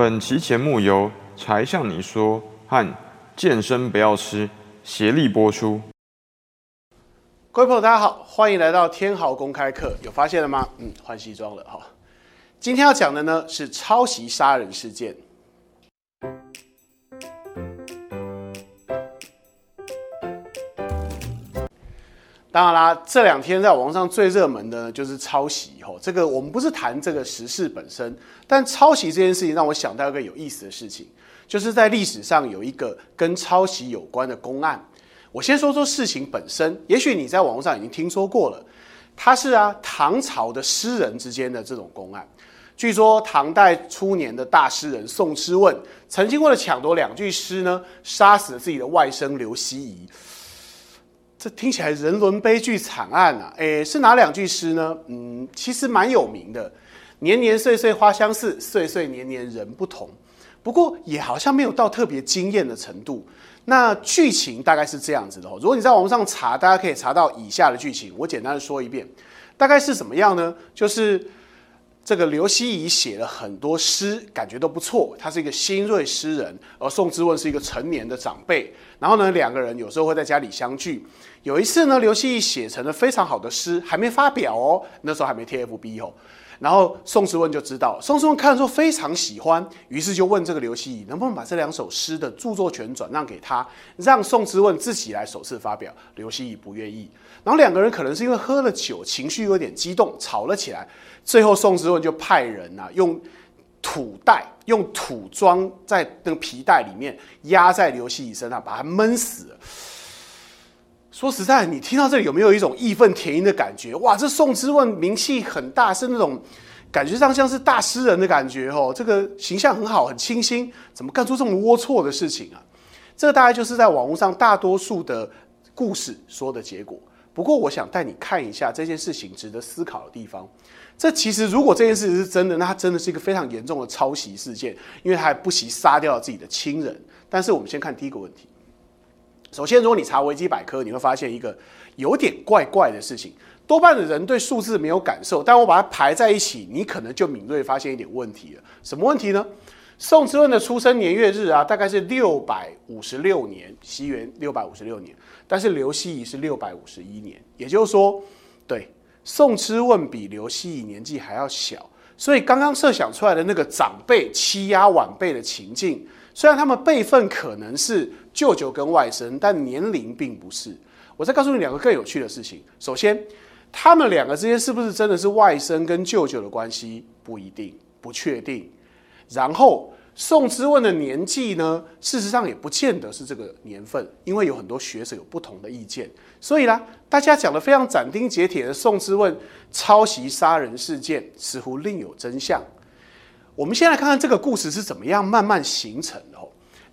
本期节目由才向你说和健身不要吃协力播出。各位朋友，大家好，欢迎来到天豪公开课。有发现了吗？嗯，换西装了哈。今天要讲的呢是抄袭杀人事件。当然啦，这两天在网上最热门的就是抄袭吼。这个我们不是谈这个时事本身，但抄袭这件事情让我想到一个有意思的事情，就是在历史上有一个跟抄袭有关的公案。我先说说事情本身，也许你在网络上已经听说过了。它是啊，唐朝的诗人之间的这种公案。据说唐代初年的大诗人宋之问，曾经为了抢夺两句诗呢，杀死了自己的外甥刘希夷。这听起来人伦悲剧惨案啊！诶，是哪两句诗呢？嗯，其实蛮有名的，“年年岁岁花相似，岁岁年年人不同”。不过也好像没有到特别惊艳的程度。那剧情大概是这样子的哦。如果你在网上查，大家可以查到以下的剧情。我简单的说一遍，大概是怎么样呢？就是。这个刘希夷写了很多诗，感觉都不错。他是一个新锐诗人，而宋之问是一个成年的长辈。然后呢，两个人有时候会在家里相聚。有一次呢，刘希夷写成了非常好的诗，还没发表哦，那时候还没 TFB 哦。然后宋之问就知道，宋之问看了之后非常喜欢，于是就问这个刘希夷能不能把这两首诗的著作权转让给他，让宋之问自己来首次发表。刘希夷不愿意。然后两个人可能是因为喝了酒，情绪有点激动，吵了起来。最后宋之问就派人啊，用土袋，用土装在那个皮带里面，压在刘希夷身上，把他闷死。说实在，你听到这里有没有一种义愤填膺的感觉？哇，这宋之问名气很大，是那种感觉上像是大诗人的感觉哦。这个形象很好，很清新，怎么干出这么龌龊的事情啊？这大概就是在网络上大多数的故事说的结果。不过，我想带你看一下这件事情值得思考的地方。这其实，如果这件事情是真的，那它真的是一个非常严重的抄袭事件，因为他还不惜杀掉自己的亲人。但是，我们先看第一个问题。首先，如果你查维基百科，你会发现一个有点怪怪的事情。多半的人对数字没有感受，但我把它排在一起，你可能就敏锐发现一点问题了。什么问题呢？宋之问的出生年月日啊，大概是六百五十六年，西元六百五十六年。但是刘希夷是六百五十一年，也就是说，对宋之问比刘希夷年纪还要小。所以刚刚设想出来的那个长辈欺压晚辈的情境。虽然他们辈分可能是舅舅跟外甥，但年龄并不是。我再告诉你两个更有趣的事情。首先，他们两个之间是不是真的是外甥跟舅舅的关系？不一定，不确定。然后，宋之问的年纪呢？事实上也不见得是这个年份，因为有很多学者有不同的意见。所以啦，大家讲的非常斩钉截铁的宋之问抄袭杀人事件，似乎另有真相。我们先来看看这个故事是怎么样慢慢形成。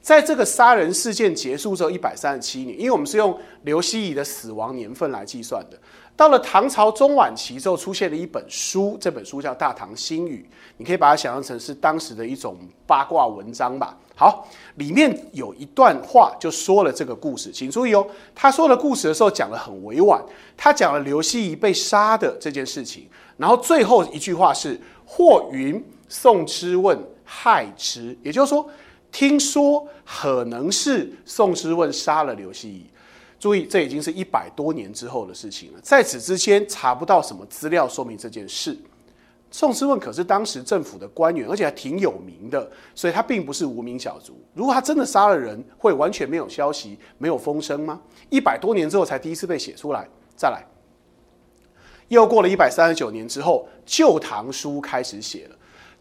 在这个杀人事件结束之后一百三十七年，因为我们是用刘希夷的死亡年份来计算的。到了唐朝中晚期之后，出现了一本书，这本书叫《大唐新语》，你可以把它想象成是当时的一种八卦文章吧。好，里面有一段话就说了这个故事，请注意哦。他说的故事的时候讲的很委婉，他讲了刘希夷被杀的这件事情，然后最后一句话是“或云宋之问害之”，也就是说。听说可能是宋之问杀了刘希夷，注意这已经是一百多年之后的事情了。在此之前查不到什么资料说明这件事。宋之问可是当时政府的官员，而且还挺有名的，所以他并不是无名小卒。如果他真的杀了人，会完全没有消息、没有风声吗？一百多年之后才第一次被写出来。再来，又过了一百三十九年之后，《旧唐书》开始写了。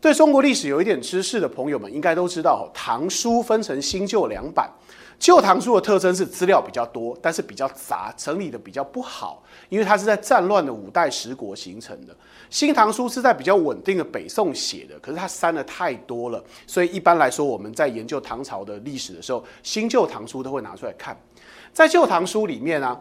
对中国历史有一点知识的朋友们，应该都知道，唐书分成新旧两版。旧唐书的特征是资料比较多，但是比较杂，整理的比较不好，因为它是在战乱的五代十国形成的。新唐书是在比较稳定的北宋写的，可是它删的太多了，所以一般来说，我们在研究唐朝的历史的时候，新旧唐书都会拿出来看。在旧唐书里面呢，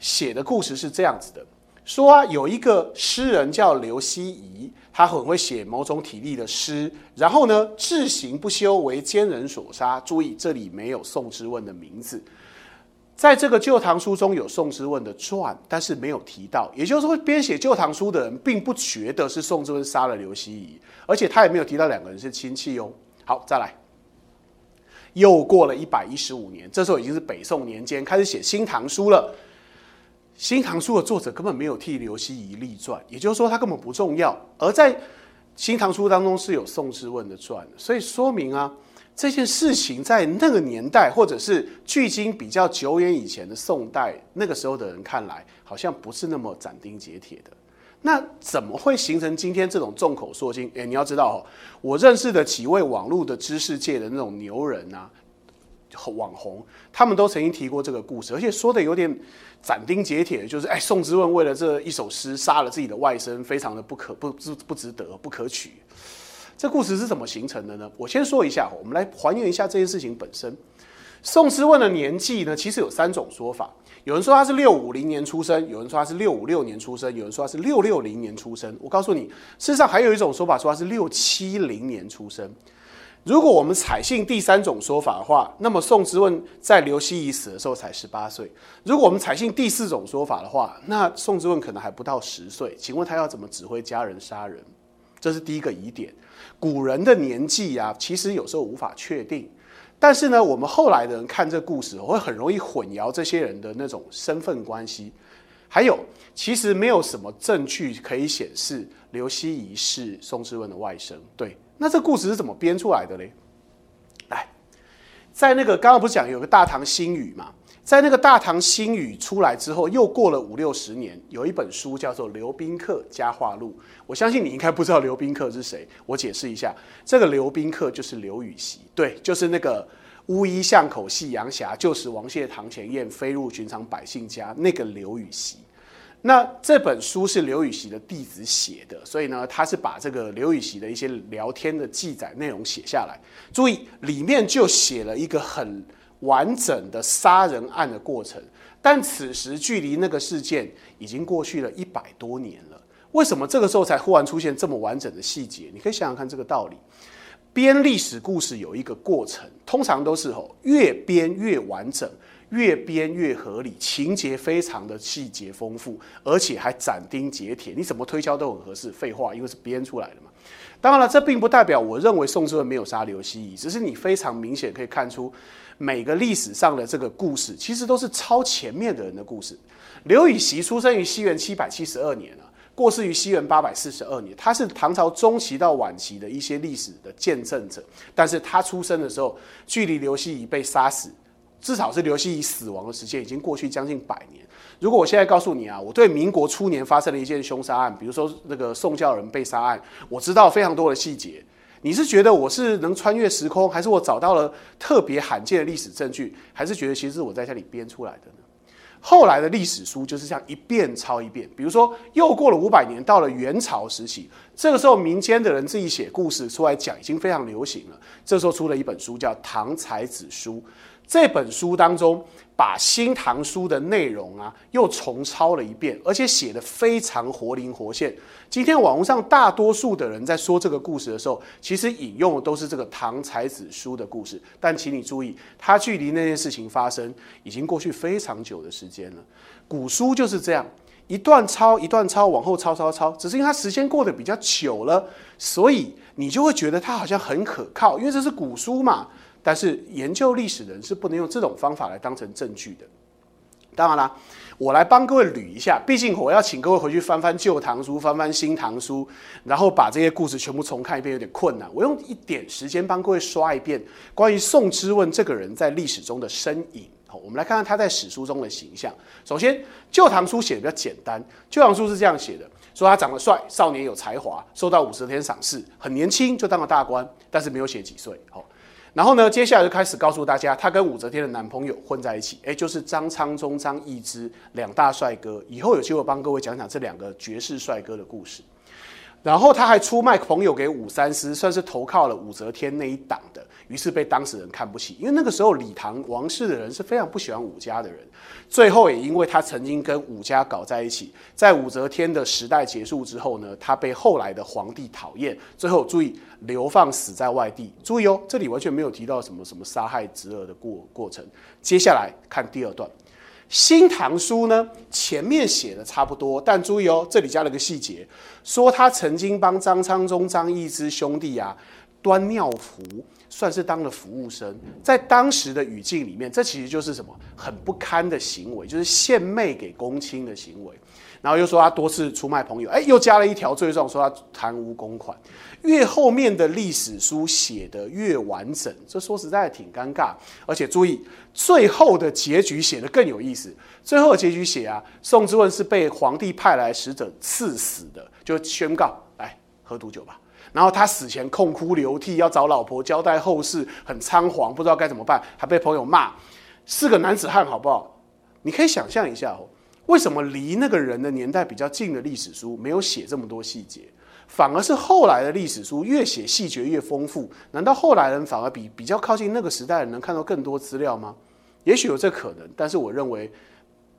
写的故事是这样子的。说啊，有一个诗人叫刘希夷，他很会写某种体力的诗，然后呢，志行不休，为奸人所杀。注意，这里没有宋之问的名字，在这个《旧唐书》中有宋之问的传，但是没有提到。也就是说，编写《旧唐书》的人并不觉得是宋之问杀了刘希夷，而且他也没有提到两个人是亲戚哦。好，再来，又过了一百一十五年，这时候已经是北宋年间，开始写《新唐书》了。《新唐书》的作者根本没有替刘希夷立传，也就是说他根本不重要。而在《新唐书》当中是有宋之问的传，所以说明啊，这件事情在那个年代，或者是距今比较久远以前的宋代，那个时候的人看来，好像不是那么斩钉截铁的。那怎么会形成今天这种众口铄金？诶，你要知道哦，我认识的几位网络的知识界的那种牛人啊，网红，他们都曾经提过这个故事，而且说的有点斩钉截铁，就是哎，宋之问为了这一首诗杀了自己的外甥，非常的不可不不不值得不可取。这故事是怎么形成的呢？我先说一下，我们来还原一下这件事情本身。宋之问的年纪呢，其实有三种说法。有人说他是六五零年出生，有人说他是六五六年出生，有人说他是六六零年出生。我告诉你，事实上还有一种说法说他是六七零年出生。如果我们采信第三种说法的话，那么宋之问在刘希夷死的时候才十八岁。如果我们采信第四种说法的话，那宋之问可能还不到十岁。请问他要怎么指挥家人杀人？这是第一个疑点。古人的年纪啊，其实有时候无法确定。但是呢，我们后来的人看这故事，会很容易混淆这些人的那种身份关系。还有，其实没有什么证据可以显示刘希夷是宋之问的外甥。对，那这故事是怎么编出来的嘞？来，在那个刚刚不是讲有个大唐新语嘛？在那个大唐新语出来之后，又过了五六十年，有一本书叫做《刘宾客家话录》。我相信你应该不知道刘宾客是谁，我解释一下，这个刘宾客就是刘禹锡，对，就是那个乌衣巷口夕阳斜，旧时王谢堂前燕，飞入寻常百姓家那个刘禹锡。那这本书是刘禹锡的弟子写的，所以呢，他是把这个刘禹锡的一些聊天的记载内容写下来。注意，里面就写了一个很。完整的杀人案的过程，但此时距离那个事件已经过去了一百多年了。为什么这个时候才忽然出现这么完整的细节？你可以想想看这个道理。编历史故事有一个过程，通常都是吼越编越完整，越编越合理，情节非常的细节丰富，而且还斩钉截铁，你怎么推敲都很合适。废话，因为是编出来的嘛。当然了，这并不代表我认为宋之问没有杀刘希夷，只是你非常明显可以看出。每个历史上的这个故事，其实都是超前面的人的故事。刘禹锡出生于西元七百七十二年啊，过世于西元八百四十二年。他是唐朝中期到晚期的一些历史的见证者。但是他出生的时候，距离刘希夷被杀死，至少是刘希夷死亡的时间已经过去将近百年。如果我现在告诉你啊，我对民国初年发生的一件凶杀案，比如说那个宋教仁被杀案，我知道非常多的细节。你是觉得我是能穿越时空，还是我找到了特别罕见的历史证据，还是觉得其实是我在这里编出来的呢？后来的历史书就是这样一遍抄一遍。比如说，又过了五百年，到了元朝时期，这个时候民间的人自己写故事出来讲，已经非常流行了。这时候出了一本书叫《唐才子书》，这本书当中。把《新唐书》的内容啊，又重抄了一遍，而且写的非常活灵活现。今天网络上大多数的人在说这个故事的时候，其实引用的都是这个唐才子书的故事。但请你注意，它距离那件事情发生已经过去非常久的时间了。古书就是这样，一段抄一段抄，往后抄抄抄，只是因为它时间过得比较久了，所以你就会觉得它好像很可靠，因为这是古书嘛。但是研究历史的人是不能用这种方法来当成证据的。当然啦，我来帮各位捋一下，毕竟我要请各位回去翻翻《旧唐书》、翻翻《新唐书》，然后把这些故事全部重看一遍有点困难。我用一点时间帮各位刷一遍关于宋之问这个人在历史中的身影。好，我们来看看他在史书中的形象。首先，《旧唐书》写的比较简单，《旧唐书》是这样写的：说他长得帅，少年有才华，受到武则天赏识，很年轻就当了大官，但是没有写几岁。好。然后呢，接下来就开始告诉大家，他跟武则天的男朋友混在一起，哎，就是张昌宗、张易之两大帅哥。以后有机会帮各位讲讲这两个绝世帅哥的故事。然后他还出卖朋友给武三思，算是投靠了武则天那一党的，于是被当事人看不起。因为那个时候李唐王室的人是非常不喜欢武家的人。最后也因为他曾经跟武家搞在一起，在武则天的时代结束之后呢，他被后来的皇帝讨厌，最后注意流放死在外地。注意哦，这里完全没有提到什么什么杀害侄儿的过过程。接下来看第二段。《新唐书》呢，前面写的差不多，但注意哦，这里加了个细节，说他曾经帮张昌宗、张易之兄弟啊端尿壶，算是当了服务生，在当时的语境里面，这其实就是什么很不堪的行为，就是献媚给公卿的行为。然后又说他多次出卖朋友，哎，又加了一条罪状，说他贪污公款。越后面的历史书写的越完整，这说实在挺尴尬。而且注意，最后的结局写的更有意思。最后的结局写啊，宋之问是被皇帝派来使者赐死的，就宣告来喝毒酒吧。然后他死前痛哭流涕，要找老婆交代后事，很仓皇，不知道该怎么办，还被朋友骂，是个男子汉，好不好？你可以想象一下哦。为什么离那个人的年代比较近的历史书没有写这么多细节，反而是后来的历史书越写细节越丰富？难道后来人反而比比较靠近那个时代的人能看到更多资料吗？也许有这可能，但是我认为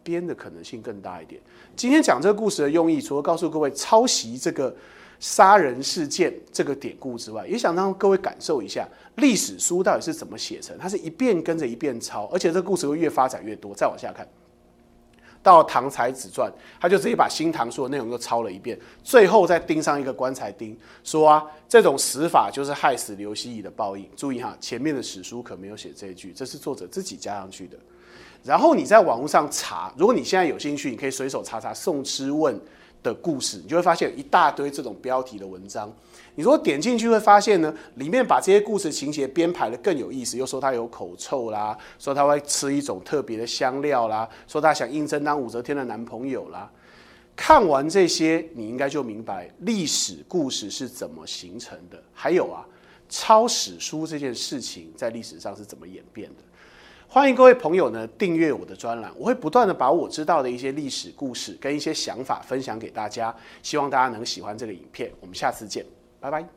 编的可能性更大一点。今天讲这个故事的用意，除了告诉各位抄袭这个杀人事件这个典故之外，也想让各位感受一下历史书到底是怎么写成。它是一遍跟着一遍抄，而且这故事会越发展越多。再往下看。到《唐才子传》，他就直接把《新唐书》的内容又抄了一遍，最后再钉上一个棺材钉，说啊，这种死法就是害死刘希夷的报应。注意哈，前面的史书可没有写这一句，这是作者自己加上去的。然后你在网络上查，如果你现在有兴趣，你可以随手查查宋之问的故事，你就会发现一大堆这种标题的文章。你如果点进去会发现呢，里面把这些故事情节编排的更有意思，又说他有口臭啦，说他会吃一种特别的香料啦，说他想应征当武则天的男朋友啦。看完这些，你应该就明白历史故事是怎么形成的。还有啊，抄史书这件事情在历史上是怎么演变的？欢迎各位朋友呢订阅我的专栏，我会不断的把我知道的一些历史故事跟一些想法分享给大家，希望大家能喜欢这个影片。我们下次见。拜拜。